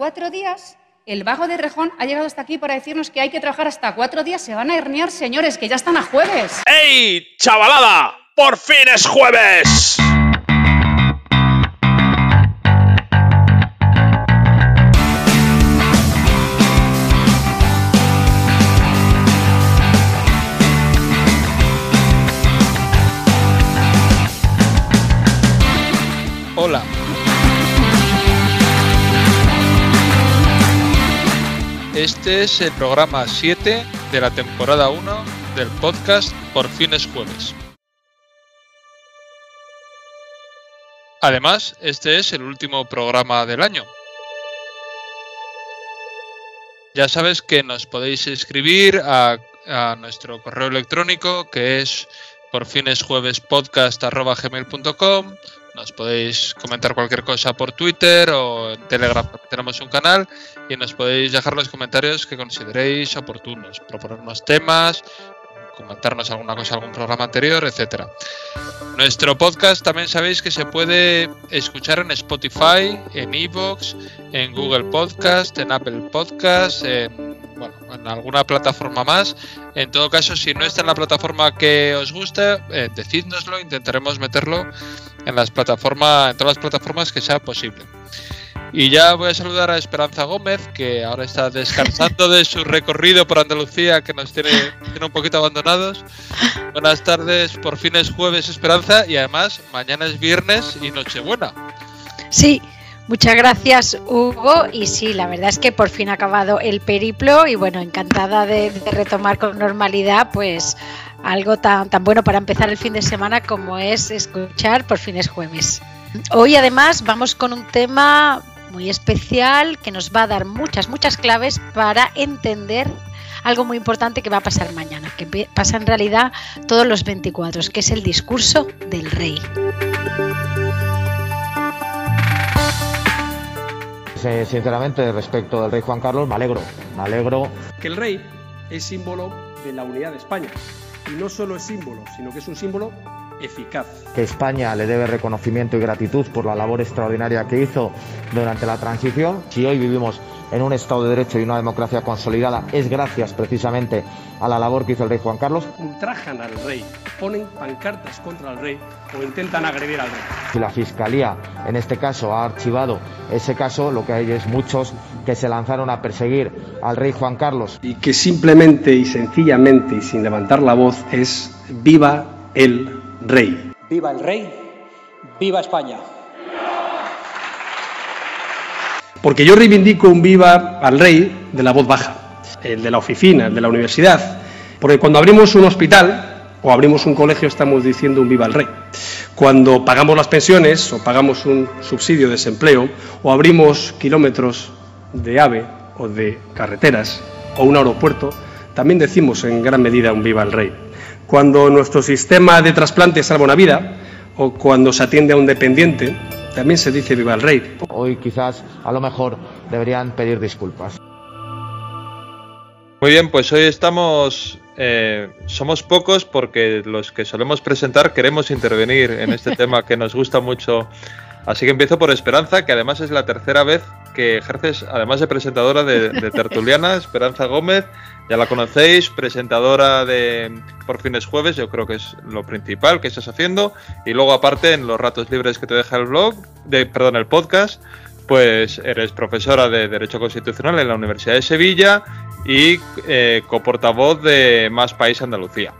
cuatro días, el vago de Rejón ha llegado hasta aquí para decirnos que hay que trabajar hasta cuatro días. Se van a herniar, señores, que ya están a jueves. ¡Ey, chavalada! ¡Por fin es jueves! Este es el programa 7 de la temporada 1 del podcast Por fines jueves. Además, este es el último programa del año. Ya sabes que nos podéis escribir a, a nuestro correo electrónico que es porfinesjuevespodcast.gmail.com nos podéis comentar cualquier cosa por Twitter o en Telegram, tenemos un canal, y nos podéis dejar los comentarios que consideréis oportunos, proponernos temas, comentarnos alguna cosa, algún programa anterior, etcétera. Nuestro podcast también sabéis que se puede escuchar en Spotify, en Evox, en Google Podcast, en Apple Podcast, en, en alguna plataforma más. En todo caso, si no está en la plataforma que os guste, eh, decídnoslo, intentaremos meterlo en las plataformas, en todas las plataformas que sea posible. Y ya voy a saludar a Esperanza Gómez, que ahora está descansando de su recorrido por Andalucía, que nos tiene, tiene un poquito abandonados. Buenas tardes, por fin es jueves Esperanza y además mañana es viernes y Nochebuena. Sí, muchas gracias Hugo y sí, la verdad es que por fin ha acabado el periplo y bueno, encantada de, retomar con normalidad pues algo tan, tan bueno para empezar el fin de semana como es escuchar por fines jueves. Hoy además vamos con un tema muy especial que nos va a dar muchas, muchas claves para entender algo muy importante que va a pasar mañana, que pasa en realidad todos los 24, que es el discurso del rey. Sinceramente, respecto del rey Juan Carlos, me alegro, me alegro. Que el rey es símbolo de la unidad de España. Y no solo es símbolo, sino que es un símbolo eficaz. Que España le debe reconocimiento y gratitud por la labor extraordinaria que hizo durante la transición. Si hoy vivimos en un Estado de Derecho y una democracia consolidada, es gracias precisamente a la labor que hizo el rey Juan Carlos. Ultrajan al rey, ponen pancartas contra el rey o intentan agredir al rey. Si la Fiscalía, en este caso, ha archivado ese caso, lo que hay es muchos que se lanzaron a perseguir al rey Juan Carlos. Y que simplemente y sencillamente y sin levantar la voz es viva el rey. Viva el rey, viva España. Porque yo reivindico un viva al rey de la voz baja, el de la oficina, el de la universidad. Porque cuando abrimos un hospital o abrimos un colegio estamos diciendo un viva al rey. Cuando pagamos las pensiones o pagamos un subsidio de desempleo o abrimos kilómetros de AVE o de carreteras o un aeropuerto, también decimos en gran medida un viva al rey. Cuando nuestro sistema de trasplante salva una vida o cuando se atiende a un dependiente, también se dice viva el rey. Hoy quizás a lo mejor deberían pedir disculpas. Muy bien, pues hoy estamos, eh, somos pocos porque los que solemos presentar queremos intervenir en este tema que nos gusta mucho. Así que empiezo por Esperanza, que además es la tercera vez que ejerces, además de presentadora de, de Tertuliana, Esperanza Gómez, ya la conocéis, presentadora de Por fines jueves, yo creo que es lo principal que estás haciendo. Y luego aparte, en los ratos libres que te deja el blog, de, perdón, el podcast, pues eres profesora de Derecho Constitucional en la Universidad de Sevilla y eh, coportavoz de Más País Andalucía.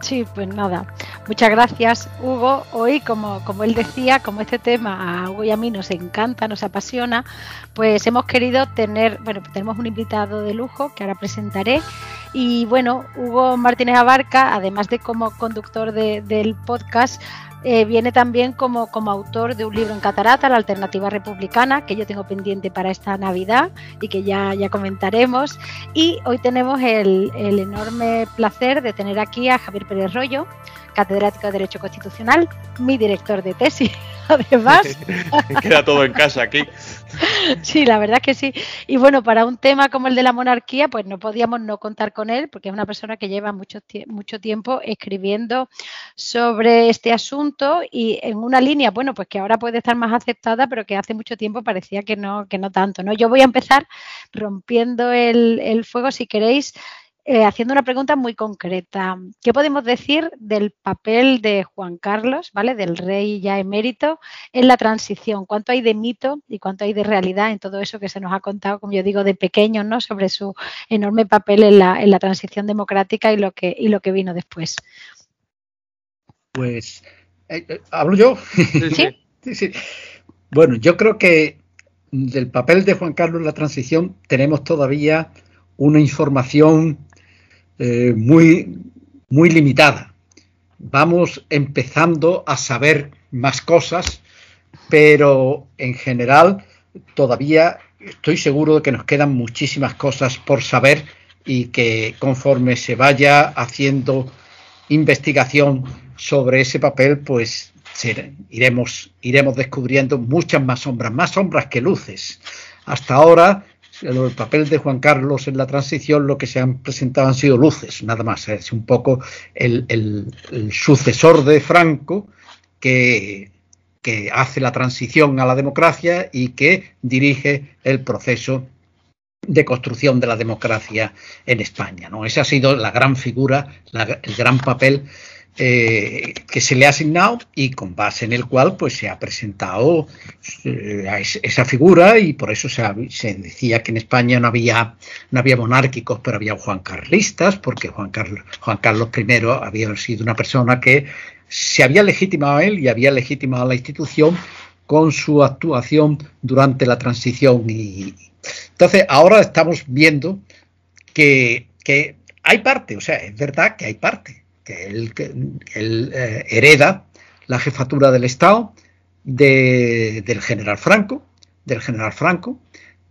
Sí, pues nada. Muchas gracias, Hugo. Hoy, como, como él decía, como este tema a Hugo y a mí nos encanta, nos apasiona, pues hemos querido tener, bueno, tenemos un invitado de lujo que ahora presentaré. Y bueno, Hugo Martínez Abarca, además de como conductor de, del podcast, eh, viene también como, como autor de un libro en catarata, La Alternativa Republicana, que yo tengo pendiente para esta Navidad y que ya, ya comentaremos. Y hoy tenemos el, el enorme placer de tener aquí a Javier Pérez Rollo, catedrático de Derecho Constitucional, mi director de tesis, además. Queda todo en casa aquí. Sí, la verdad es que sí. Y bueno, para un tema como el de la monarquía, pues no podíamos no contar con él, porque es una persona que lleva mucho, mucho tiempo escribiendo sobre este asunto y en una línea, bueno, pues que ahora puede estar más aceptada, pero que hace mucho tiempo parecía que no, que no tanto. ¿no? Yo voy a empezar rompiendo el, el fuego, si queréis, eh, haciendo una pregunta muy concreta. ¿Qué podemos decir del papel de Juan Carlos, ¿vale? del rey ya emérito, en la transición? ¿Cuánto hay de mito y cuánto hay de realidad en todo eso que se nos ha contado, como yo digo, de pequeño, ¿no? sobre su enorme papel en la, en la transición democrática y lo, que, y lo que vino después? Pues, eh, eh, ¿hablo yo? ¿Sí? sí, Bueno, yo creo que del papel de Juan Carlos en la transición tenemos todavía una información eh, muy, muy limitada. Vamos empezando a saber más cosas, pero en general todavía estoy seguro de que nos quedan muchísimas cosas por saber y que conforme se vaya haciendo investigación sobre ese papel, pues iremos, iremos descubriendo muchas más sombras, más sombras que luces. Hasta ahora el papel de Juan Carlos en la transición, lo que se han presentado han sido luces, nada más. Es un poco el, sucesor de Franco que, hace la transición a la democracia y que dirige el proceso de construcción de la democracia en España. ¿no? Esa ha sido la gran figura, el gran papel eh, que se le ha asignado y con base en el cual pues se ha presentado eh, esa figura y por eso se, decía que en España no había no había monárquicos pero había Juan Carlistas porque Juan Carlos Juan Carlos I había sido una persona que se había legitimado a él y había legitimado a la institución con su actuación durante la transición y entonces ahora estamos viendo que, que hay parte, o sea, es verdad que hay parte, que él, eh, hereda la jefatura del Estado del general Franco, del general Franco,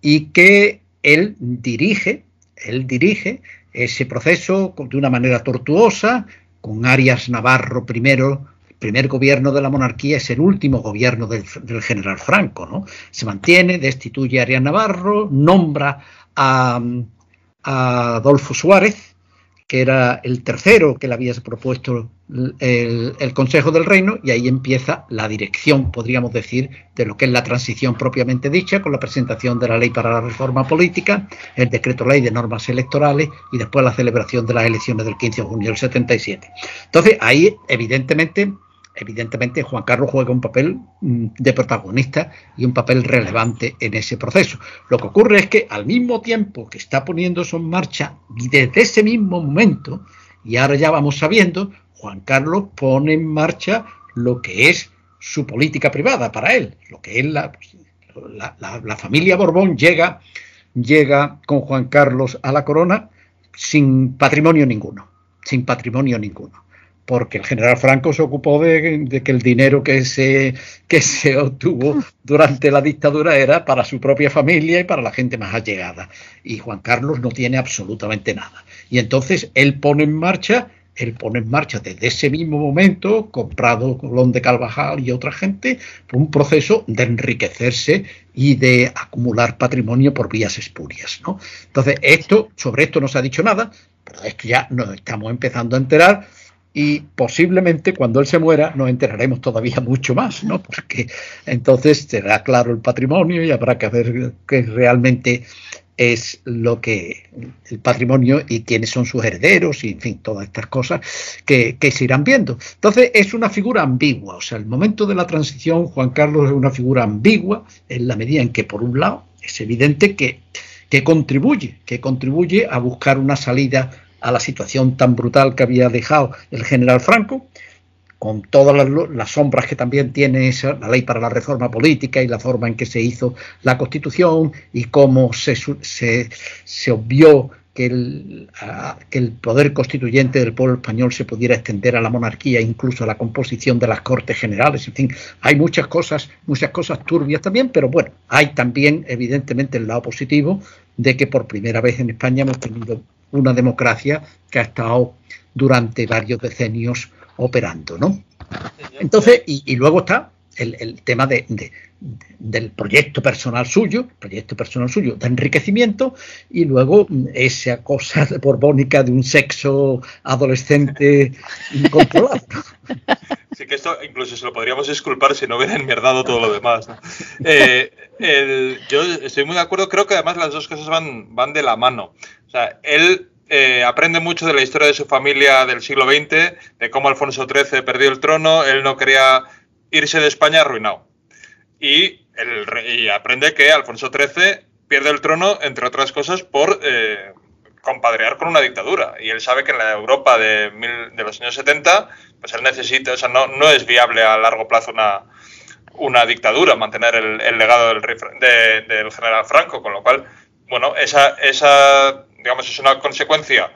y que él dirige, él dirige ese proceso de una manera tortuosa, con Arias Navarro primero, el primer gobierno de la monarquía es el último gobierno del, general Franco, ¿no? Se mantiene, destituye a Arias Navarro, nombra a Adolfo Suárez, que era el tercero que le había propuesto el, Consejo del Reino, y ahí empieza la dirección, podríamos decir, de lo que es la transición propiamente dicha, con la presentación de la ley para la reforma política, el decreto ley de normas electorales y después la celebración de las elecciones del 15 de junio del 77. Entonces, ahí, evidentemente, evidentemente Juan Carlos juega un papel mm, de protagonista y un papel relevante en ese proceso. Lo que ocurre es que al mismo tiempo que está poniendo en marcha, y desde ese mismo momento, y ahora ya vamos sabiendo, Juan Carlos pone en marcha lo que es su política privada para él, lo que es la, la, familia Borbón llega, llega con Juan Carlos a la corona sin patrimonio ninguno, sin patrimonio ninguno porque el general Franco se ocupó de, que el dinero que se, que se obtuvo durante la dictadura era para su propia familia y para la gente más allegada. Y Juan Carlos no tiene absolutamente nada. Y entonces él pone en marcha, él pone en marcha desde ese mismo momento, comprado Colón de Carvajal y otra gente, un proceso de enriquecerse y de acumular patrimonio por vías espurias. ¿no? Entonces, esto, sobre esto no se ha dicho nada, pero esto ya nos estamos empezando a enterar y posiblemente cuando él se muera nos enteraremos todavía mucho más, ¿no? Porque entonces será claro el patrimonio y habrá que ver qué realmente es lo que el patrimonio y quiénes son sus herederos y en fin, todas estas cosas que, que, se irán viendo. Entonces es una figura ambigua, o sea, el momento de la transición, Juan Carlos es una figura ambigua en la medida en que por un lado es evidente que, que contribuye, que contribuye a buscar una salida a la situación tan brutal que había dejado el general Franco, con todas las, sombras que también tiene esa, la ley para la reforma política y la forma en que se hizo la constitución y cómo se, se, se obvió que el, que el, poder constituyente del pueblo español se pudiera extender a la monarquía, incluso a la composición de las cortes generales, en fin, hay muchas cosas, muchas cosas turbias también, pero bueno, hay también evidentemente el lado positivo de que por primera vez en España hemos tenido una democracia que ha estado durante varios decenios operando, ¿no? Entonces, y, luego está el, el tema de, de, del proyecto personal suyo, proyecto personal suyo de enriquecimiento, y luego esa cosa borbónica de un sexo adolescente incontrolado. Sí, que esto incluso se lo podríamos disculpar si no hubiera enmierdado todo lo demás. ¿no? Eh, el, yo estoy muy de acuerdo, creo que además las dos cosas van, van de la mano. O sea, él eh, aprende mucho de la historia de su familia del siglo XX, de cómo Alfonso XIII perdió el trono, él no quería irse de España arruinado. Y, el, y aprende que Alfonso XIII pierde el trono, entre otras cosas, por eh, compadrear con una dictadura. Y él sabe que en la Europa de, los años 70, pues él necesita, o sea, no, es viable a largo plazo una, una dictadura, mantener el, legado del, del, general Franco, con lo cual, bueno, esa, esa, digamos, es una consecuencia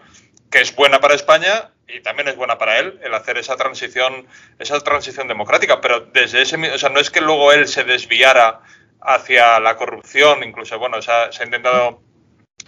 que es buena para España y también es buena para él el hacer esa transición, esa transición democrática, pero desde ese, o sea, no es que luego él se desviara hacia la corrupción, incluso, bueno, se ha, intentado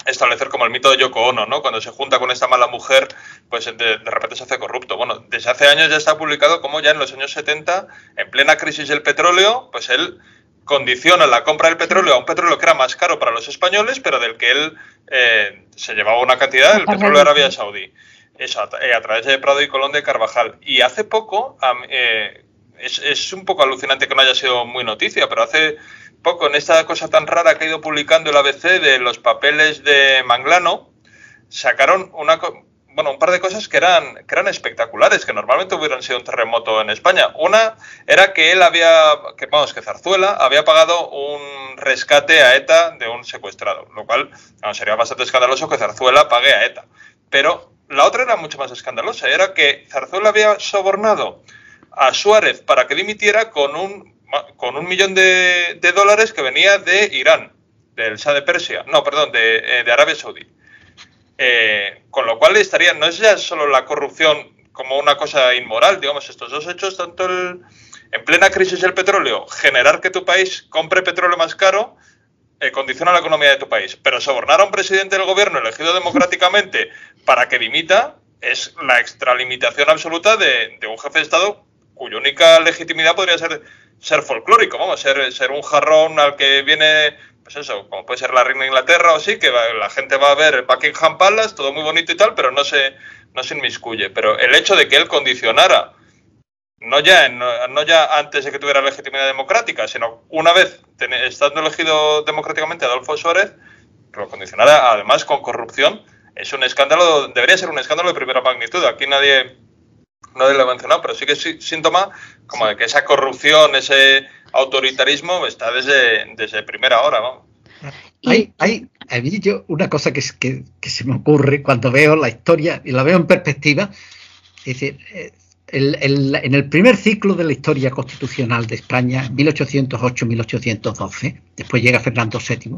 establecer como el mito de Yoko Ono, ¿no? Cuando se junta con esta mala mujer, pues de, de, repente se hace corrupto. Bueno, desde hace años ya está publicado como ya en los años 70, en plena crisis del petróleo, pues él condiciona la compra del petróleo a un petróleo que era más caro para los españoles, pero del que él eh, se llevaba una cantidad del petróleo de Arabia Saudí. Eso, a, a, través de Prado y Colón de Carvajal. Y hace poco, eh, es, es un poco alucinante que no haya sido muy noticia, pero hace poco, en esta cosa tan rara que ha ido publicando el ABC de los papeles de Manglano, sacaron una, bueno, un par de cosas que eran, que eran espectaculares, que normalmente hubieran sido un terremoto en España. Una era que él había, que vamos, que Zarzuela había pagado un rescate a ETA de un secuestrado, lo cual vamos, sería bastante escandaloso que Zarzuela pague a ETA. Pero la otra era mucho más escandalosa, era que Zarzuela había sobornado a Suárez para que dimitiera con un con un millón de, de, dólares que venía de Irán, del Shah de Persia, no, perdón, de, de Arabia Saudí. Eh, con lo cual estaría, no es ya solo la corrupción como una cosa inmoral, digamos, estos dos hechos, tanto el, en plena crisis del petróleo, generar que tu país compre petróleo más caro, eh, condiciona la economía de tu país. Pero sobornar a un presidente del gobierno elegido democráticamente para que dimita es la extralimitación absoluta de, de un jefe de Estado cuya única legitimidad podría ser ser folclórico, vamos, ser, ser un jarrón al que viene, pues eso, como puede ser la reina de Inglaterra o así, que la gente va a ver el Buckingham Palace, todo muy bonito y tal, pero no se, no se inmiscuye. Pero el hecho de que él condicionara, no ya, no, no ya antes de que tuviera legitimidad democrática, sino una vez ten, estando elegido democráticamente Adolfo Suárez, que lo condicionara además con corrupción, es un escándalo, debería ser un escándalo de primera magnitud. Aquí nadie no lo he mencionado, pero sí que es síntoma como de que esa corrupción, ese autoritarismo está desde, desde primera hora, vamos. Hay, hay, a mí yo una cosa que, que, que, se me ocurre cuando veo la historia y la veo en perspectiva, es decir, el, el, en el primer ciclo de la historia constitucional de España, 1808-1812, después llega Fernando VII,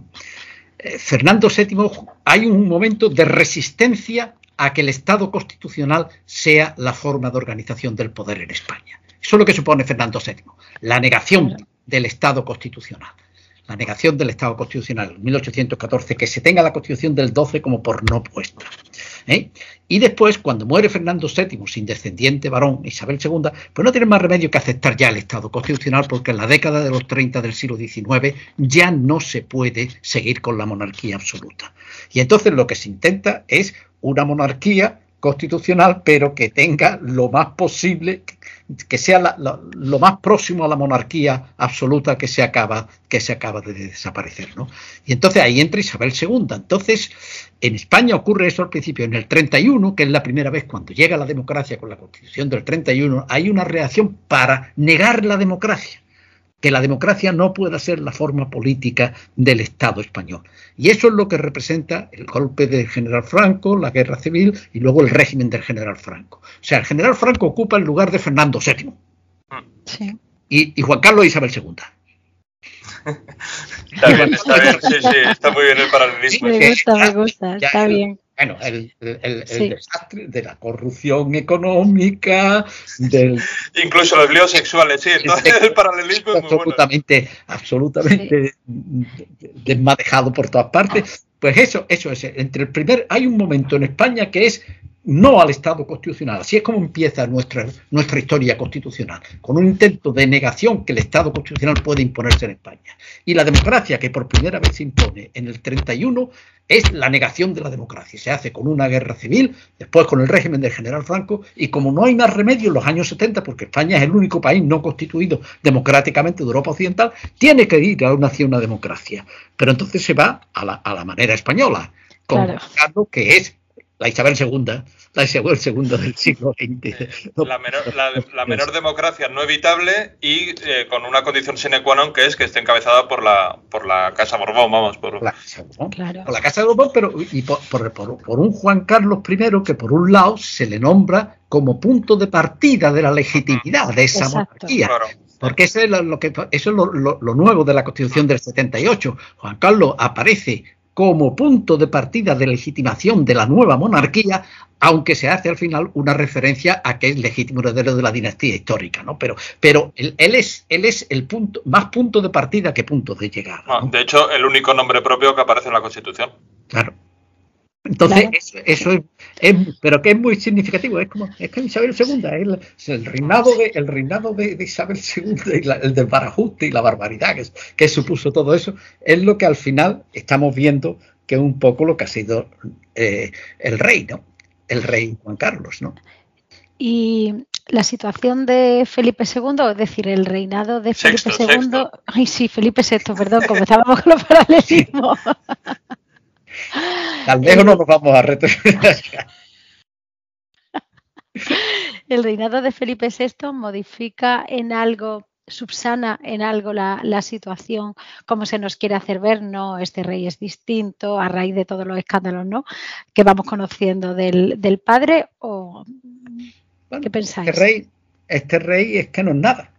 eh, Fernando VII hay un momento de resistencia a que el Estado constitucional sea la forma de organización del poder en España. Eso es lo que supone Fernando VII, la negación del Estado constitucional. La negación del Estado constitucional en 1814, que se tenga la constitución del 12 como por no puesta. ¿eh? Y después, cuando muere Fernando VII, sin descendiente varón, Isabel II, pues no tiene más remedio que aceptar ya el Estado constitucional, porque en la década de los 30 del siglo XIX ya no se puede seguir con la monarquía absoluta. Y entonces lo que se intenta es una monarquía constitucional, pero que tenga lo más posible, que sea la, la, lo más próximo a la monarquía absoluta que se acaba, que se acaba de desaparecer. ¿no? Y entonces ahí entra Isabel II. Entonces, en España ocurre eso al principio. En el 31, que es la primera vez cuando llega la democracia con la constitución del 31, hay una reacción para negar la democracia que la democracia no pueda ser la forma política del Estado español. Y eso es lo que representa el golpe del general Franco, la guerra civil y luego el régimen del general Franco. O sea, el general Franco ocupa el lugar de Fernando VII. Sí. Y, y, Juan Carlos e Isabel II. está bien, está bien, sí, sí, está muy bien el paralelismo. Me gusta, me gusta, está bien. Bueno, el, el, el, sí. el, desastre de la corrupción económica, del... Incluso los líos sexuales, sí, entonces el paralelismo es muy absolutamente, bueno. absolutamente sí. desmadejado por todas partes. Pues eso, eso es, entre el primer, hay un momento en España que es no al Estado constitucional. Así es como empieza nuestra, nuestra historia constitucional, con un intento de negación que el Estado constitucional puede imponerse en España. Y la democracia que por primera vez se impone en el 31 es la negación de la democracia. Se hace con una guerra civil, después con el régimen del general Franco, y como no hay más remedio en los años 70, porque España es el único país no constituido democráticamente de Europa Occidental, tiene que ir a una, hacia una democracia. Pero entonces se va a la, a la manera española, con Claro. Que es la Isabel II, la Isabel II del siglo XX. La menor, la, la menor democracia no evitable y eh, con una condición sine qua non que es que esté encabezada por la, por la Casa Borbón, vamos, por, la Casa Borbón. Claro. Por la Casa Borbón, pero y por, por- por- un Juan Carlos I que por un lado se le nombra como punto de partida de la legitimidad de esa Exacto. monarquía. Claro. Porque eso es, lo, lo que, eso es lo, lo- lo nuevo de la Constitución del 78. Juan Carlos aparece como punto de partida de legitimación de la nueva monarquía, aunque se hace al final una referencia a que es legítimo heredero de la dinastía histórica, ¿no? Pero, pero él, él es, él es el punto, más punto de partida que punto de llegada. No, ¿no? de hecho, el único nombre propio que aparece en la Constitución. Claro. Entonces, Claro. eso, eso es, es- pero que es muy significativo, es como, es que Isabel II, es el, reinado de, el reinado de, de Isabel II, y la- el desbarajuste y la barbaridad que, que supuso todo eso, es lo que al final estamos viendo que es un poco lo que ha sido eh, el rey, ¿no? El rey Juan Carlos, ¿no? Y la situación de Felipe II, es decir, el reinado de Felipe Sexto, II. sexto. Ay, sí, Felipe VI, perdón, comenzábamos con los paralelismos. Tan lejos no nos vamos a retroceder. El reinado de Felipe VI modifica en algo, subsana en algo la, la situación, como se nos quiere hacer ver, no, este rey es distinto a raíz de todos los escándalos ¿no? que vamos conociendo del, del padre, o Bueno, ¿qué pensáis? Este rey, este rey es que no es nada.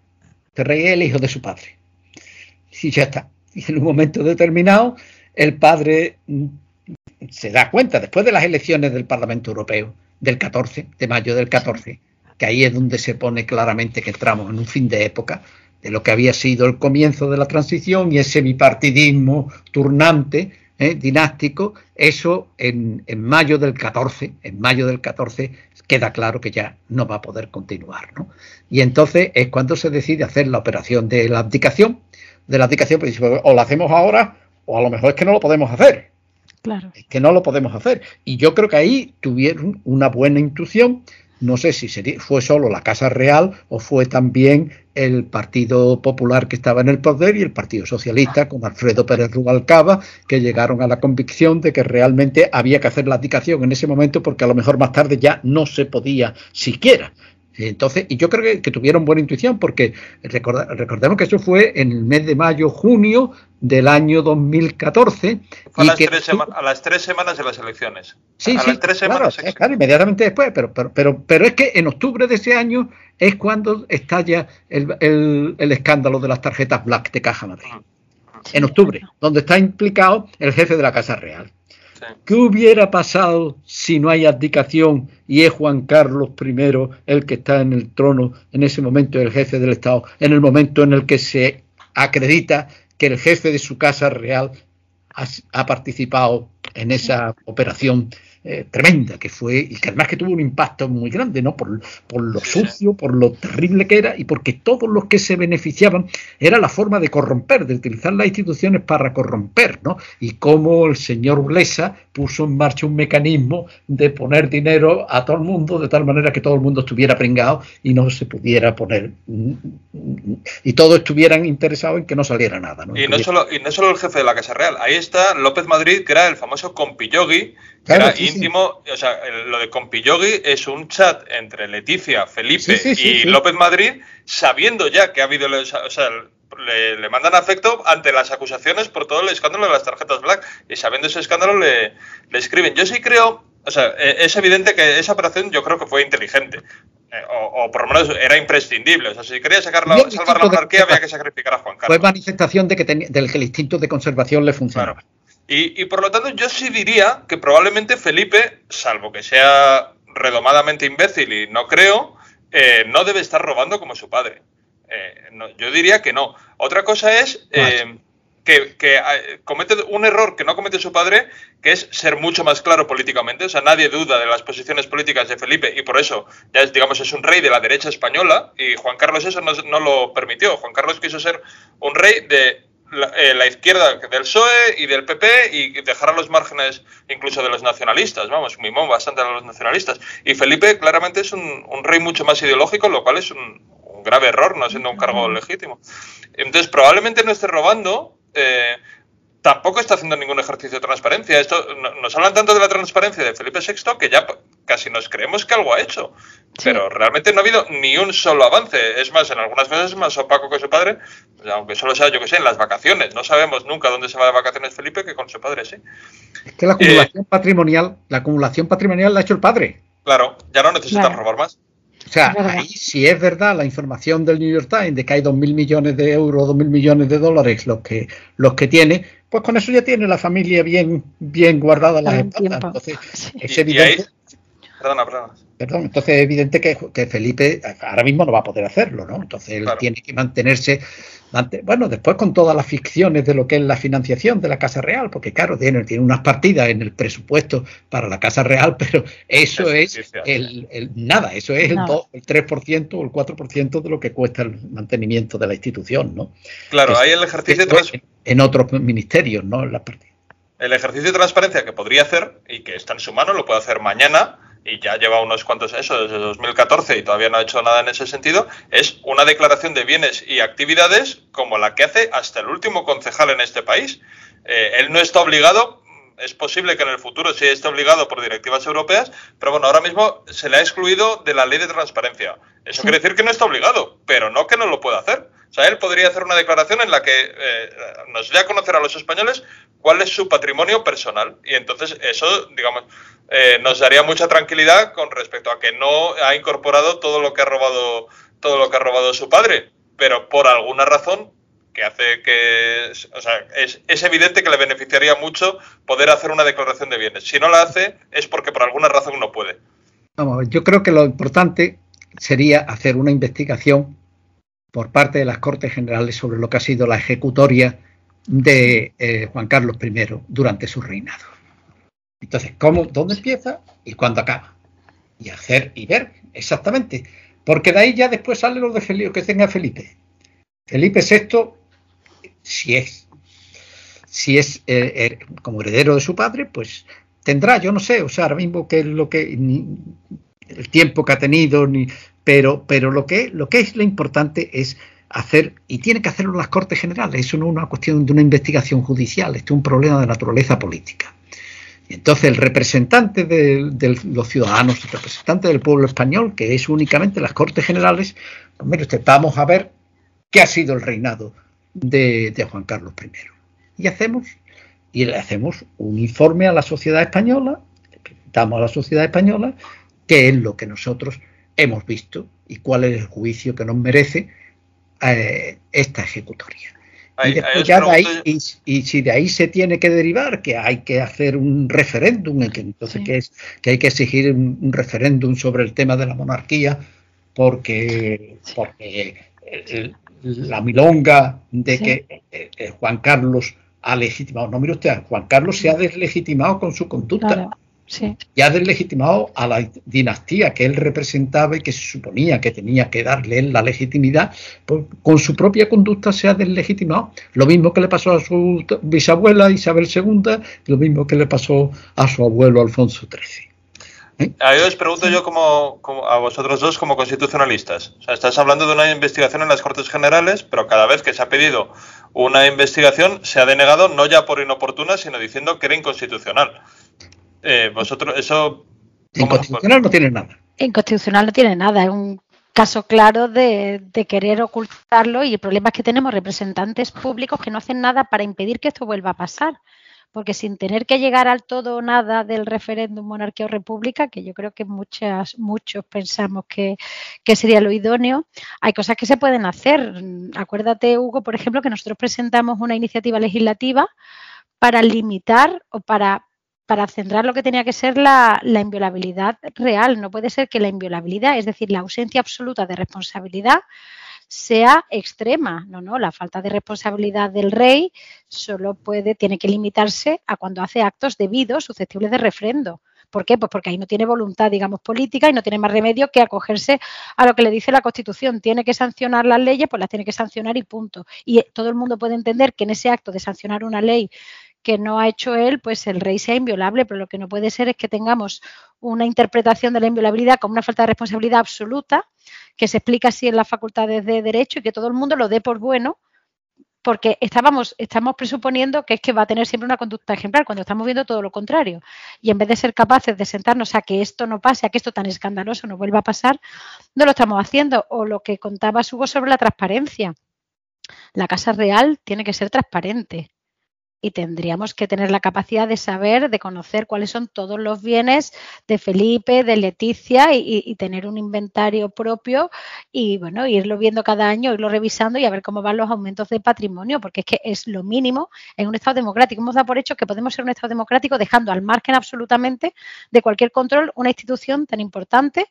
Este rey es el hijo de su padre. Y ya está. Y en un momento determinado, el padre se da cuenta, después de las elecciones del Parlamento Europeo, del 14, de mayo del 14, que ahí es donde se pone claramente que entramos en un fin de época de lo que había sido el comienzo de la transición y ese bipartidismo turnante, ¿eh? dinástico, eso en, mayo del 14, en mayo del 14 queda claro que ya no va a poder continuar, ¿no? Y entonces es cuando se decide hacer la operación de la abdicación, de la abdicación, pues, o la hacemos ahora, o a lo mejor es que no lo podemos hacer, Es que no lo podemos hacer. Y yo creo que ahí tuvieron una buena intuición. No sé si sería, fue solo la Casa Real o fue también el Partido Popular que estaba en el poder y el Partido Socialista con Alfredo Pérez Rubalcaba, que llegaron a la convicción de que realmente había que hacer la abdicación en ese momento porque a lo mejor más tarde ya no se podía siquiera. Entonces, y yo creo que, que tuvieron buena intuición porque recorda- recordemos que eso fue en el mes de mayo, junio del año 2014. Fue a, las que- tres a las tres semanas de las elecciones. Sí, a sí, las tres claro, semanas. eh, claro, inmediatamente después, pero, pero, pero, pero es que en octubre de ese año es cuando estalla el, el- el escándalo de las tarjetas Black de Caja Madrid. En octubre, donde está implicado el jefe de la Casa Real. ¿Qué hubiera pasado si no hay abdicación y es Juan Carlos I el que está en el trono en ese momento, el jefe del Estado, en el momento en el que se acredita que el jefe de su Casa Real ha participado en esa operación eh, tremenda que fue y que además que tuvo un impacto muy grande, ¿no? Por, por lo sucio, por lo terrible que era y porque todos los que se beneficiaban era la forma de corromper, de utilizar las instituciones para corromper, ¿no? Y cómo el señor Blesa puso en marcha un mecanismo de poner dinero a todo el mundo de tal manera que todo el mundo estuviera pringado y no se pudiera poner y todos estuvieran interesados en que no saliera nada, ¿no? Y no, solo, y no solo el jefe de la Casa Real, ahí está López Madrid, que era el famoso compillogi, que Claro, era sí, sí. íntimo, o sea, lo de compillogi es un chat entre Leticia, Felipe Sí, y. López Madrid, sabiendo ya que ha habido, o sea, le, le mandan afecto ante las acusaciones por todo el escándalo de las tarjetas black, y sabiendo ese escándalo le, le escriben. Yo sí creo, o sea, eh, es evidente que esa operación yo creo que fue inteligente. eh, o, o por lo menos era imprescindible. O sea, si quería sacar la- salvar la monarquía, había que sacrificar a Juan Carlos. Fue manifestación de que tenía- del que el instinto de conservación le funcionaba. Y, y por lo tanto, yo sí diría que probablemente Felipe, salvo que sea redomadamente imbécil y no creo, eh, no debe estar robando como su padre. Eh, no, yo diría que no. Otra cosa es eh, que, que eh, comete un error que no comete su padre, que es ser mucho más claro políticamente. O sea, nadie duda de las posiciones políticas de Felipe y por eso, ya es, digamos, es un rey de la derecha española y Juan Carlos eso no, no lo permitió. Juan Carlos quiso ser un rey de la, eh, la, izquierda del PSOE y del PP y dejar a los márgenes incluso de los nacionalistas, vamos, mimó bastante a los nacionalistas. Y Felipe claramente es un, un rey mucho más ideológico, lo cual es un, grave error, no siendo un cargo legítimo. Entonces, probablemente no esté robando. Eh, tampoco está haciendo ningún ejercicio de transparencia. Esto nos hablan tanto de la transparencia de Felipe VI que ya casi nos creemos que algo ha hecho. Sí. Pero realmente no ha habido ni un solo avance. Es más, en algunas cosas es más opaco que su padre, aunque solo sea, yo que sé, en las vacaciones. No sabemos nunca dónde se va de vacaciones Felipe, que con su padre sí. Es que la acumulación eh, patrimonial, la acumulación patrimonial la ha hecho el padre. Claro, ya no necesitan claro. robar más. O sea, ahí si es verdad la información del New York Times de que hay 2.000 millones de euros, 2.000 millones de dólares los que, los que tiene, pues con eso ya tiene la familia bien, bien guardada las espaldas. Entonces, es evidente. Perdona, perdona. Perdón, entonces es evidente que, que, Felipe ahora mismo no va a poder hacerlo, ¿no? Entonces él claro. tiene que mantenerse, bueno, después con todas las ficciones de lo que es la financiación de la Casa Real, porque claro, tiene, tiene unas partidas en el presupuesto para la Casa Real, pero eso es, es el, el, nada, eso es el, 2, el 3% o el 4% de lo que cuesta el mantenimiento de la institución, ¿no? Claro, hay el ejercicio de en, en otros ministerios, ¿no? En las partidas. El ejercicio de transparencia que podría hacer y que está en su mano, lo puede hacer mañana, y ya lleva unos cuantos, eso, desde 2014 y todavía no ha hecho nada en ese sentido, es una declaración de bienes y actividades como la que hace hasta el último concejal en este país. Eh, él no está obligado, es posible que en el futuro sí esté obligado por directivas europeas, pero bueno, ahora mismo se le ha excluido de la ley de transparencia. Eso sí. quiere decir que no está obligado, pero no que no lo pueda hacer. O sea, él podría hacer una declaración en la que eh, nos dé a conocer a los españoles cuál es su patrimonio personal. Y entonces eso, digamos, eh, nos daría mucha tranquilidad con respecto a que no ha incorporado todo lo que ha robado, todo lo que ha robado su padre. Pero por alguna razón que hace que, o sea, es, es, evidente que le beneficiaría mucho poder hacer una declaración de bienes. Si no la hace es porque por alguna razón no puede. Vamos, yo creo que lo importante sería hacer una investigación por parte de las Cortes Generales sobre lo que ha sido la ejecutoria de eh, Juan Carlos I durante su reinado. Entonces, ¿cómo, ¿dónde empieza y cuándo acaba? Y hacer y ver exactamente. Porque de ahí ya después sale lo de Felipe, que tenga Felipe. Felipe VI, si es, si es eh, eh, como heredero de su padre, pues tendrá, yo no sé, o sea, ahora mismo que es lo que ni, el tiempo que ha tenido, ni, pero, pero lo, que, lo que es lo importante es hacer, y tiene que hacerlo las Cortes Generales, eso no es una cuestión de una investigación judicial, esto es un problema de naturaleza política. Y entonces el representante de, los ciudadanos, el representante del pueblo español, que es únicamente las Cortes Generales, pues vamos a ver qué ha sido el reinado de, Juan Carlos I. Y hacemos, y le hacemos un informe a la sociedad española, presentamos a la sociedad española qué es lo que nosotros hemos visto y cuál es el juicio que nos merece eh, esta ejecutoria. y, después ya de ahí, y, y, si de ahí se tiene que derivar que hay que hacer un referéndum, entonces sí. que, es, que hay que exigir un, un, referéndum sobre el tema de la monarquía, porque, porque el, la milonga de sí. que eh, eh, Juan Carlos ha legitimado, no mire usted, Juan Carlos se ha deslegitimado con su conducta. Claro sí. y ha deslegitimado a la dinastía que él representaba y que se suponía que tenía que darle él la legitimidad, pues con su propia conducta se ha deslegitimado. Lo mismo que le pasó a su bisabuela Isabel II, lo mismo que le pasó a su abuelo Alfonso XIII. ¿Eh? Ahí os pregunto yo como, como, a vosotros dos como constitucionalistas. O sea, estás hablando de una investigación en las Cortes Generales, pero cada vez que se ha pedido una investigación se ha denegado no ya por inoportuna, sino diciendo que era inconstitucional. Eh, vosotros, eso. Inconstitucional no tiene nada. Inconstitucional no tiene nada, es un caso claro de, de, querer ocultarlo y el problema es que tenemos representantes públicos que no hacen nada para impedir que esto vuelva a pasar. Porque sin tener que llegar al todo o nada del referéndum monarquía o república, que yo creo que muchas, muchos pensamos que, que sería lo idóneo, hay cosas que se pueden hacer. Acuérdate, Hugo, por ejemplo, que nosotros presentamos una iniciativa legislativa para limitar o para para centrar lo que tenía que ser la, la, inviolabilidad real. No puede ser que la inviolabilidad, es decir, la ausencia absoluta de responsabilidad, sea extrema. No, no, la falta de responsabilidad del rey solo puede, tiene que limitarse a cuando hace actos debidos susceptibles de refrendo. ¿Por qué? Pues porque ahí no tiene voluntad, digamos, política y no tiene más remedio que acogerse a lo que le dice la Constitución. Tiene que sancionar las leyes, pues las tiene que sancionar y punto. Y todo el mundo puede entender que en ese acto de sancionar una ley que no ha hecho él, pues el rey sea inviolable, pero lo que no puede ser es que tengamos una interpretación de la inviolabilidad como una falta de responsabilidad absoluta, que se explica así en las facultades de derecho y que todo el mundo lo dé por bueno, porque estábamos, estamos presuponiendo que es que va a tener siempre una conducta ejemplar, cuando estamos viendo todo lo contrario. Y en vez de ser capaces de sentarnos a que esto no pase, a que esto tan escandaloso no vuelva a pasar, no lo estamos haciendo. O lo que contaba Hugo sobre la transparencia. La Casa Real tiene que ser transparente y tendríamos que tener la capacidad de saber, de conocer cuáles son todos los bienes de Felipe, de Leticia y, tener un inventario propio y bueno, irlo viendo cada año, irlo revisando y a ver cómo van los aumentos de patrimonio, porque es que es lo mínimo en un Estado democrático. Hemos dado por hecho que podemos ser un Estado democrático dejando al margen absolutamente de cualquier control una institución tan importante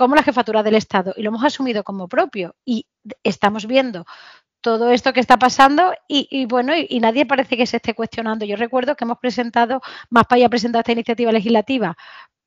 como la jefatura del Estado y lo hemos asumido como propio y estamos viendo todo esto que está pasando y, bueno, y, nadie parece que se esté cuestionando. Yo recuerdo que hemos presentado, más para allá presentado esta iniciativa legislativa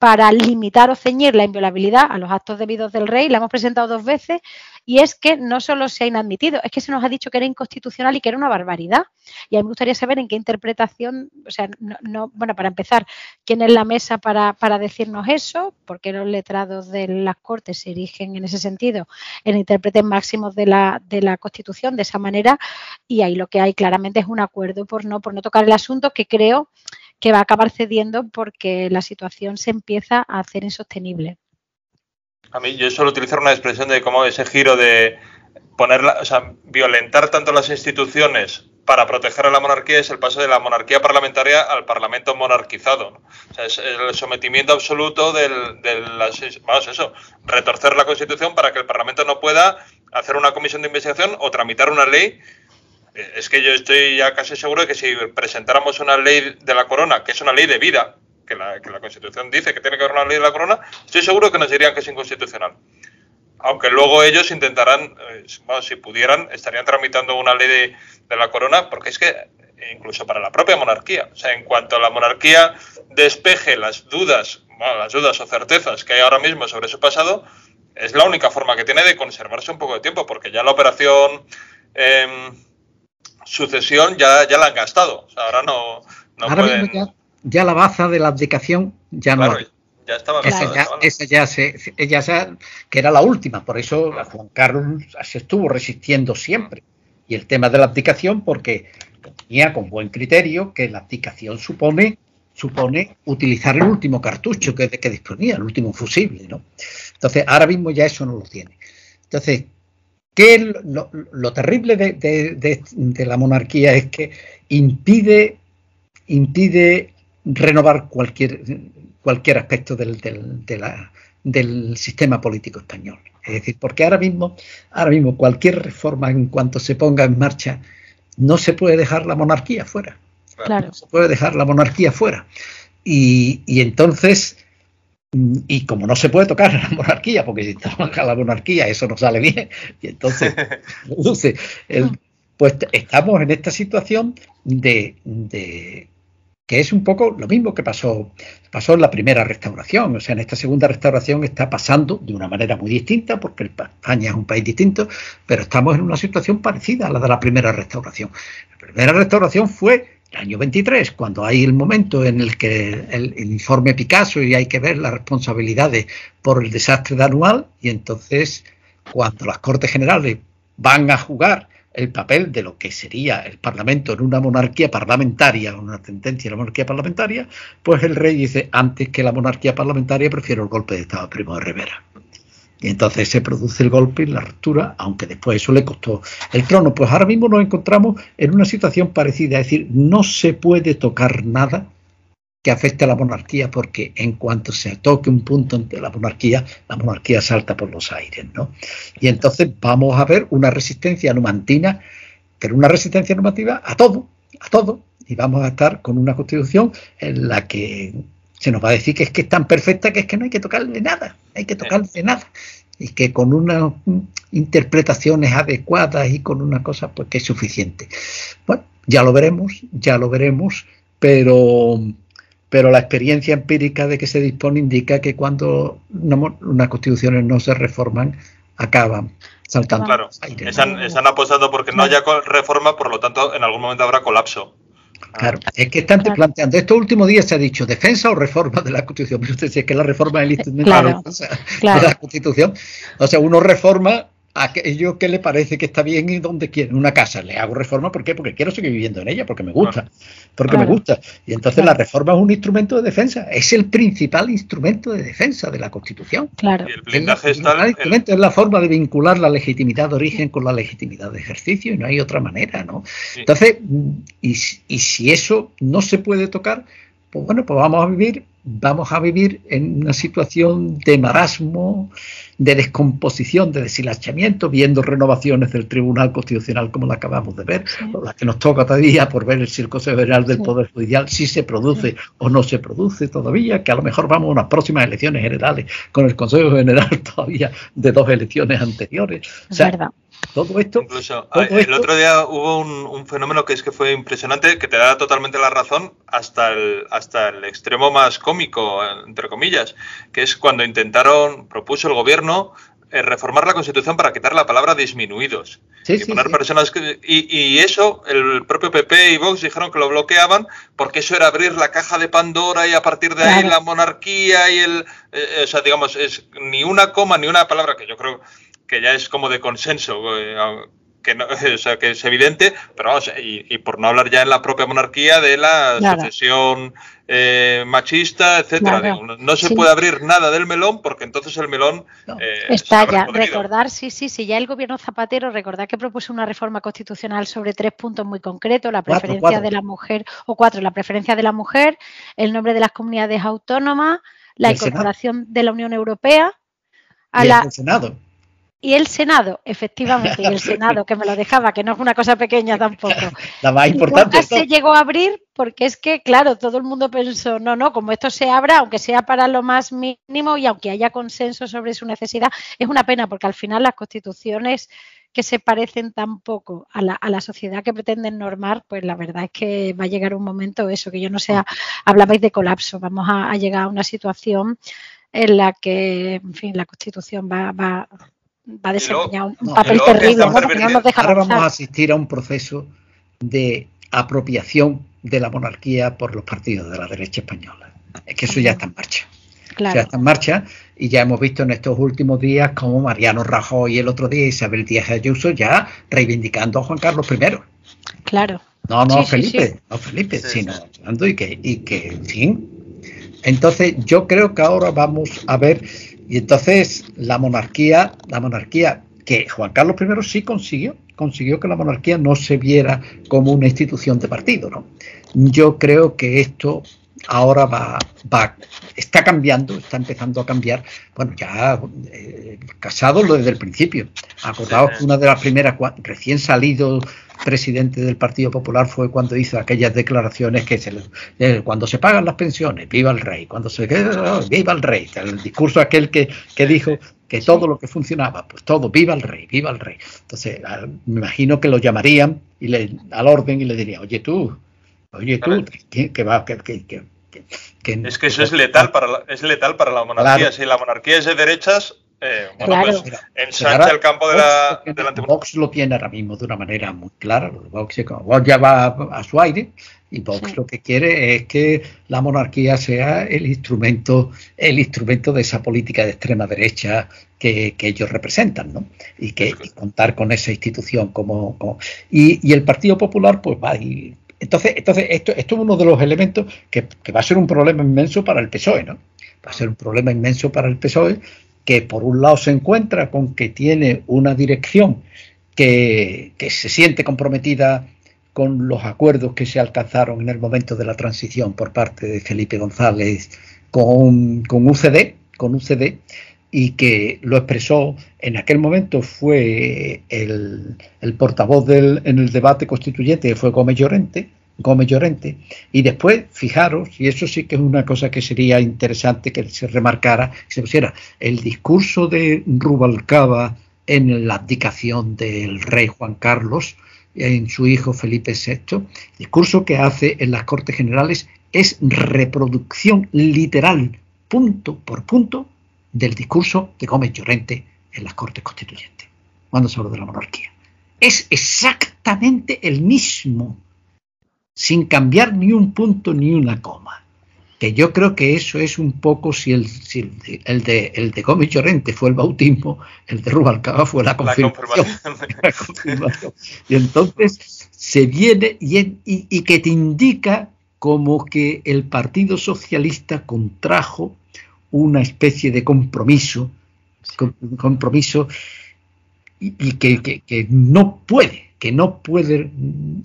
para limitar o ceñir la inviolabilidad a los actos debidos del rey, la hemos presentado dos veces y es que no solo se ha inadmitido, es que se nos ha dicho que era inconstitucional y que era una barbaridad. Y a mí me gustaría saber en qué interpretación, o sea, no, bueno, para empezar, quién es la mesa para, decirnos eso, porque los letrados de las Cortes se erigen en ese sentido, en intérpretes máximos de la, de la Constitución de esa manera, y ahí lo que hay claramente es un acuerdo por no, por no tocar el asunto que creo que va a acabar cediendo porque la situación se empieza a hacer insostenible. A mí yo suelo utilizar una expresión de cómo ese giro de ponerla, o sea, violentar tanto las instituciones para proteger a la monarquía es el paso de la monarquía parlamentaria al parlamento monarquizado. O sea, es el sometimiento absoluto del, de las, vamos, eso, retorcer la constitución para que el parlamento no pueda hacer una comisión de investigación o tramitar una ley. Es que yo estoy ya casi seguro de que si presentáramos una ley de la corona, que es una ley de vida, que la, que la Constitución dice que tiene que haber una ley de la corona, estoy seguro que nos dirían que es inconstitucional. Aunque luego ellos intentarán, eh, si pudieran, estarían tramitando una ley de, de la corona, porque es que incluso para la propia monarquía, o sea, en cuanto a la monarquía despeje las dudas, bueno, las dudas o certezas que hay ahora mismo sobre su pasado, es la única forma que tiene de conservarse un poco de tiempo, porque ya la operación em, sucesión ya, ya la han gastado. O sea, ahora no, no pueden ya la baza de la abdicación ya no ya estaba esa, ya, esa ya se, ella ya, que era la última, por eso Juan Carlos se estuvo resistiendo siempre. Y el tema de la abdicación, porque tenía con buen criterio que la abdicación supone supone utilizar el último cartucho que, que disponía, el último fusible, ¿no? Entonces, ahora mismo ya eso no lo tiene. Entonces, ¿qué lo, lo, terrible de, de, de, la monarquía es que impide, impide renovar cualquier, cualquier aspecto del, del, sistema político español. Es decir, porque ahora mismo, ahora mismo cualquier reforma en cuanto se ponga en marcha, no se puede dejar la monarquía fuera. Claro. No se puede dejar la monarquía fuera. Y, y entonces, y como no se puede tocar la monarquía, porque si toca la monarquía eso no sale bien, y entonces, pues estamos en esta situación de, de, que es un poco lo mismo que pasó, pasó en la primera restauración. O sea, en esta segunda restauración está pasando de una manera muy distinta, porque España es un país distinto, pero estamos en una situación parecida a la de la primera restauración. La primera restauración fue el año 23, cuando hay el momento en el que el, informe Picasso y hay que ver las responsabilidades por el desastre de anual, y entonces cuando las Cortes Generales van a jugar el papel de lo que sería el Parlamento en una monarquía parlamentaria, una tendencia a la monarquía parlamentaria, pues el rey dice, antes que la monarquía parlamentaria prefiero el golpe de Estado Primo de Rivera. Y entonces se produce el golpe y la ruptura, aunque después eso le costó el trono. Pues ahora mismo nos encontramos en una situación parecida, es decir, no se puede tocar nada que afecte a la monarquía, porque en cuanto se toque un punto entre la monarquía, la monarquía salta por los aires, ¿no? Y entonces vamos a ver una resistencia numantina, pero una resistencia normativa a todo, a todo, y vamos a estar con una constitución en la que se nos va a decir que es que es tan perfecta que es que no hay que tocarle nada, hay que tocarle nada. Y que con unas interpretaciones adecuadas y con una cosa pues que es suficiente. Bueno, ya lo veremos, ya lo veremos, pero pero la experiencia empírica de que se dispone indica que cuando unas constituciones no se reforman, acaban saltando. Claro, están, están, apostando porque no haya reforma, por lo tanto, en algún momento habrá colapso. Claro, es que están planteando, estos últimos días se ha dicho defensa o reforma de la Constitución. Pero usted es que la reforma del instrumento de la Constitución. O sea, uno reforma aquello que le parece que está bien y donde quiere. Una casa, le hago reforma, ¿por qué? Porque quiero seguir viviendo en ella, porque me gusta. Porque me gusta. Y entonces la reforma es un instrumento de defensa. Es el principal instrumento de defensa de la Constitución. Claro. Y el blindaje es, es la forma de vincular la legitimidad de origen con la legitimidad de ejercicio y no hay otra manera, ¿no? Entonces, y, y si eso no se puede tocar, pues bueno, pues vamos a vivir, vamos a vivir en una situación de marasmo, de descomposición, de deshilachamiento, viendo renovaciones del Tribunal Constitucional como la acabamos de ver, la que nos toca todavía por ver el Consejo General del Poder Judicial, si se produce o no se produce todavía, que a lo mejor vamos a unas próximas elecciones generales con el Consejo General todavía de dos elecciones anteriores. O sea, todo esto. Incluso el otro día hubo un, fenómeno que es que fue impresionante, que te da totalmente la razón hasta el, hasta el extremo más cómico, entre comillas, que es cuando intentaron, propuso el gobierno eh, reformar la Constitución para quitar la palabra disminuidos. y poner personas y, eso, el propio PP y Vox dijeron que lo bloqueaban porque eso era abrir la caja de Pandora y a partir de ahí la monarquía y el. Eh, o sea, digamos, es ni una coma ni una palabra que yo creo que ya es como de consenso, eh, que, no, o sea, que es evidente, pero vamos, y, por no hablar ya en la propia monarquía de la sucesión eh, machista, etcétera. no, se puede abrir nada del melón porque entonces el melón eh, está ya. Recordar, sí, sí, sí, ya el gobierno Zapatero, recordar que propuso una reforma constitucional sobre tres puntos muy concretos: la preferencia de la mujer, o cuatro, la preferencia de la mujer, el nombre de las comunidades autónomas, la incorporación de la Unión Europea. A la, Senado y el Senado, efectivamente, y el Senado, que me lo dejaba, que no es una cosa pequeña tampoco. La más importante. se llegó a abrir porque es que, claro, todo el mundo pensó, no, no, como esto se abra, aunque sea para lo más mínimo y aunque haya consenso sobre su necesidad, es una pena porque al final las constituciones que se parecen tan poco a la, a la sociedad que pretenden normar, pues la verdad es que va a llegar un momento eso, que yo no sé, hablabais de colapso, vamos a, llegar a una situación en la que, en fin, la Constitución va, va, va a desempeñar un papel terrible. Ahora vamos a asistir a un proceso de apropiación de la monarquía por los partidos de la derecha española. Es que eso ya está en marcha. Ya está en marcha y ya hemos visto en estos últimos días como Mariano Rajoy el otro día Isabel Díaz Ayuso ya reivindicando a Juan Carlos I. Claro. No, no, Felipe, no Felipe, sino y que, y que, en fin. Entonces, yo creo que ahora vamos a ver y entonces la monarquía, la monarquía que Juan Carlos I sí consiguió, consiguió que la monarquía no se viera como una institución de partido, ¿no? Yo creo que esto ahora va, va está cambiando, está empezando a cambiar. Bueno, ya eh, Casado lo desde el principio. Acordaos que una de las primeras, recién salido presidente del Partido Popular fue cuando hizo aquellas declaraciones que se eh, cuando se pagan las pensiones, viva el rey, cuando se viva el rey, el discurso aquel que, que dijo que todo lo que funcionaba, pues todo, viva el rey, viva el rey. Entonces, me imagino que lo llamarían y le, al orden y le diría, oye tú, oye tú, que, va, que, que, es que eso es letal para la, es letal para la monarquía. Si la monarquía es de derechas, eh, bueno, pues ensancha el campo de la, Vox lo tiene ahora mismo de una manera muy clara. Vox, ya va a su aire y Vox lo que quiere es que la monarquía sea el instrumento, el instrumento de esa política de extrema derecha que, ellos representan, ¿no? Y que contar con esa institución como, y, y, el Partido Popular pues va y entonces, entonces esto, esto es uno de los elementos que, va a ser un problema inmenso para el PSOE, ¿no? Va a ser un problema inmenso para el PSOE que por un lado se encuentra con que tiene una dirección que, se siente comprometida con los acuerdos que se alcanzaron en el momento de la transición por parte de Felipe González con, con UCD, con UCD, y que lo expresó. En aquel momento fue el, portavoz del, en el debate constituyente, fue Gómez Llorente, Gómez Llorente. Y después, fijaros, y eso sí que es una cosa que sería interesante que se remarcara, se pusiera el discurso de Rubalcaba en la abdicación del rey Juan Carlos, en su hijo Felipe VI, discurso que hace en las Cortes Generales es reproducción literal, punto por punto, del discurso de Gómez Llorente en las Cortes Constituyentes, cuando se habla de la monarquía. Es exactamente el mismo, sin cambiar ni un punto ni una coma. Que yo creo que eso es un poco, si el, el, de, el de Gómez Llorente fue el bautismo, el de Rubalcaba fue la confirmación. Y entonces se viene y, y que te indica como que el Partido Socialista contrajo una especie de compromiso, compromiso y, que, no puede, que no puede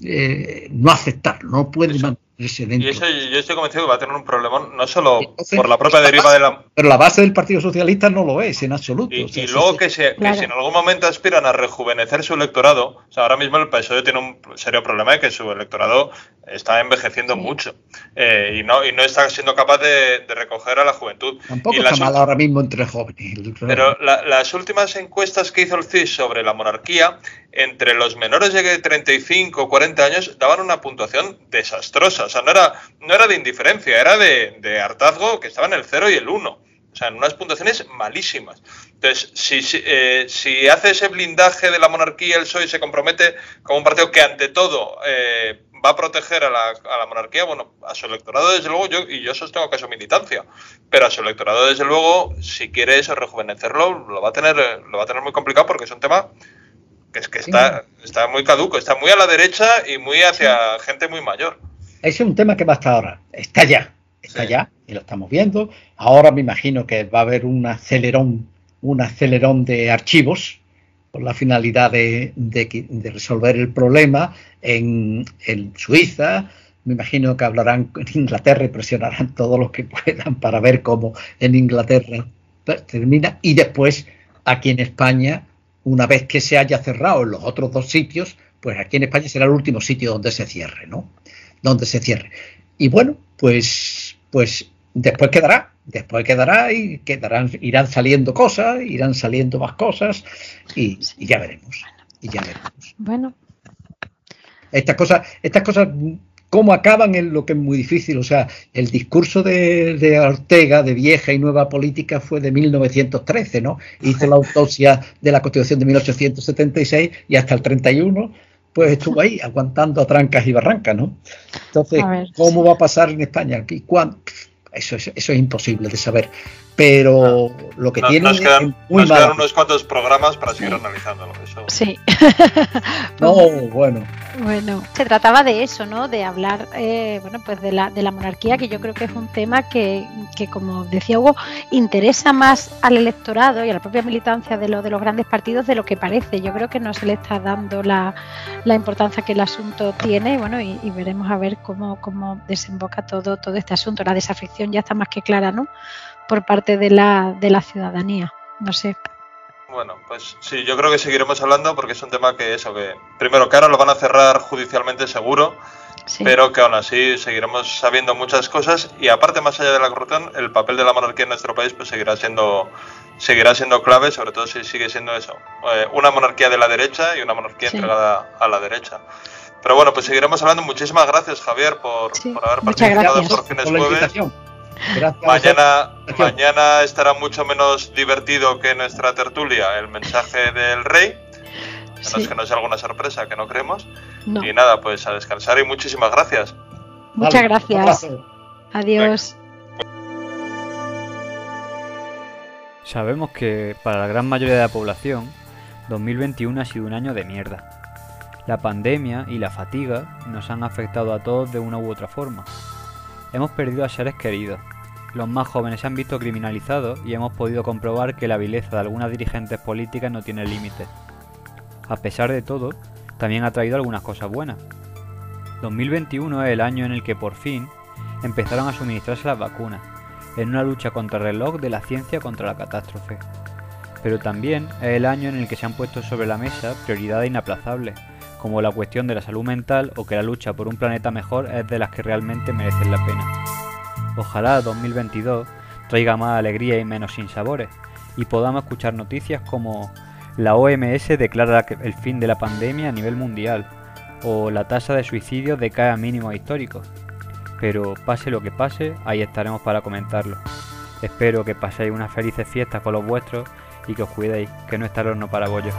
eh, no aceptarlo, no puede y eso yo estoy convencido que va a tener un problema, no solo por la propia deriva de la. Pero la base del Partido Socialista no lo es, en absoluto. Y, luego que, si en algún momento aspiran a rejuvenecer su electorado, o sea, ahora mismo el PSOE tiene un serio problema de que su electorado está envejeciendo mucho eh, y, no, y no está siendo capaz de, recoger a la juventud. Tampoco está mal ahora mismo entre jóvenes. Pero las últimas encuestas que hizo el CIS sobre la monarquía entre los menores de 35 o 40 años daban una puntuación desastrosa. O sea, no era, no era de indiferencia, era de, hartazgo que estaba en el 0 y el 1. O sea, en unas puntuaciones malísimas. Entonces, si, eh, si, hace ese blindaje de la monarquía, el PSOE se compromete como un partido que ante todo eh, va a proteger a la, a la, monarquía, bueno, a su electorado desde luego, yo, y yo sostengo que es militancia, pero a su electorado desde luego, si quiere eso, rejuvenecerlo, lo va a tener, lo va a tener muy complicado porque es un tema que es que está, está muy caduco, está muy a la derecha y muy hacia gente muy mayor. Ese es un tema que va hasta ahora, está ya, está ya, y lo estamos viendo. Ahora me imagino que va a haber un acelerón, un acelerón de archivos con la finalidad de, resolver el problema en, en, Suiza. Me imagino que hablarán en Inglaterra y presionarán todo lo que puedan para ver cómo en Inglaterra termina. Y después aquí en España una vez que se haya cerrado en los otros dos sitios, pues aquí en España será el último sitio donde se cierre, ¿no? Donde se cierre. Y bueno, pues, pues después quedará, después quedará y quedarán, irán saliendo cosas, irán saliendo más cosas y, y ya veremos. Y ya veremos. Bueno. Estas cosas, estas cosas cómo acaban en lo que es muy difícil. O sea, el discurso de, Ortega de vieja y nueva política fue de 1913, ¿no? Hizo la autopsia de la Constitución de 1876 y hasta el 31 pues estuvo ahí aguantando a trancas y barrancas, ¿no? Entonces, ¿cómo va a pasar en España? ¿Y cuándo? Eso es, eso es imposible de saber. Pero lo que tiene nos quedan, muy nos quedan unos cuantos programas para seguir analizándolo. Eso. Sí. no, bueno. Bueno, se trataba de eso, ¿no? De hablar, eh, bueno, pues de la, de la monarquía, que yo creo que es un tema que, que, como decía Hugo, interesa más al electorado y a la propia militancia de, lo, de los grandes partidos de lo que parece. Yo creo que no se le está dando la, la importancia que el asunto tiene, bueno, y, veremos a ver cómo, cómo desemboca todo, todo este asunto. La desafección ya está más que clara, ¿no? Por parte de la, de la ciudadanía. No sé. Bueno, pues sí, yo creo que seguiremos hablando porque es un tema que eso, que primero que ahora lo van a cerrar judicialmente seguro, pero que aún así seguiremos sabiendo muchas cosas y aparte más allá de la corrupción, el papel de la monarquía en nuestro país pues seguirá siendo seguirá siendo clave, sobre todo si sigue siendo eso, eh, una monarquía de la derecha y una monarquía entregada a la derecha. Pero bueno, pues seguiremos hablando. Muchísimas gracias, Javier, por, haber participado por fines jueves. Mañana, mañana estará mucho menos divertido que nuestra tertulia, el mensaje del rey. A que no sea alguna sorpresa, que no creemos. Y nada, pues a descansar y muchísimas gracias. Muchas gracias. Adiós. Sabemos que para la gran mayoría de la población, 2021 ha sido un año de mierda. La pandemia y la fatiga nos han afectado a todos de una u otra forma. Hemos perdido a seres queridos. Los más jóvenes se han visto criminalizados y hemos podido comprobar que la vileza de algunas dirigentes políticas no tiene límites. A pesar de todo, también ha traído algunas cosas buenas. 2021 es el año en el que por fin empezaron a suministrarse las vacunas, en una lucha contra el reloj de la ciencia contra la catástrofe. Pero también es el año en el que se han puesto sobre la mesa prioridades inaplazables, como la cuestión de la salud mental o que la lucha por un planeta mejor es de las que realmente merecen la pena. Ojalá 2022 traiga más alegría y menos sinsabores, y podamos escuchar noticias como la OMS declara el fin de la pandemia a nivel mundial, o la tasa de suicidio decae a mínimos históricos. Pero pase lo que pase, ahí estaremos para comentarlo. Espero que paséis unas felices fiestas con los vuestros y que os cuidéis, que no está el horno para bollos.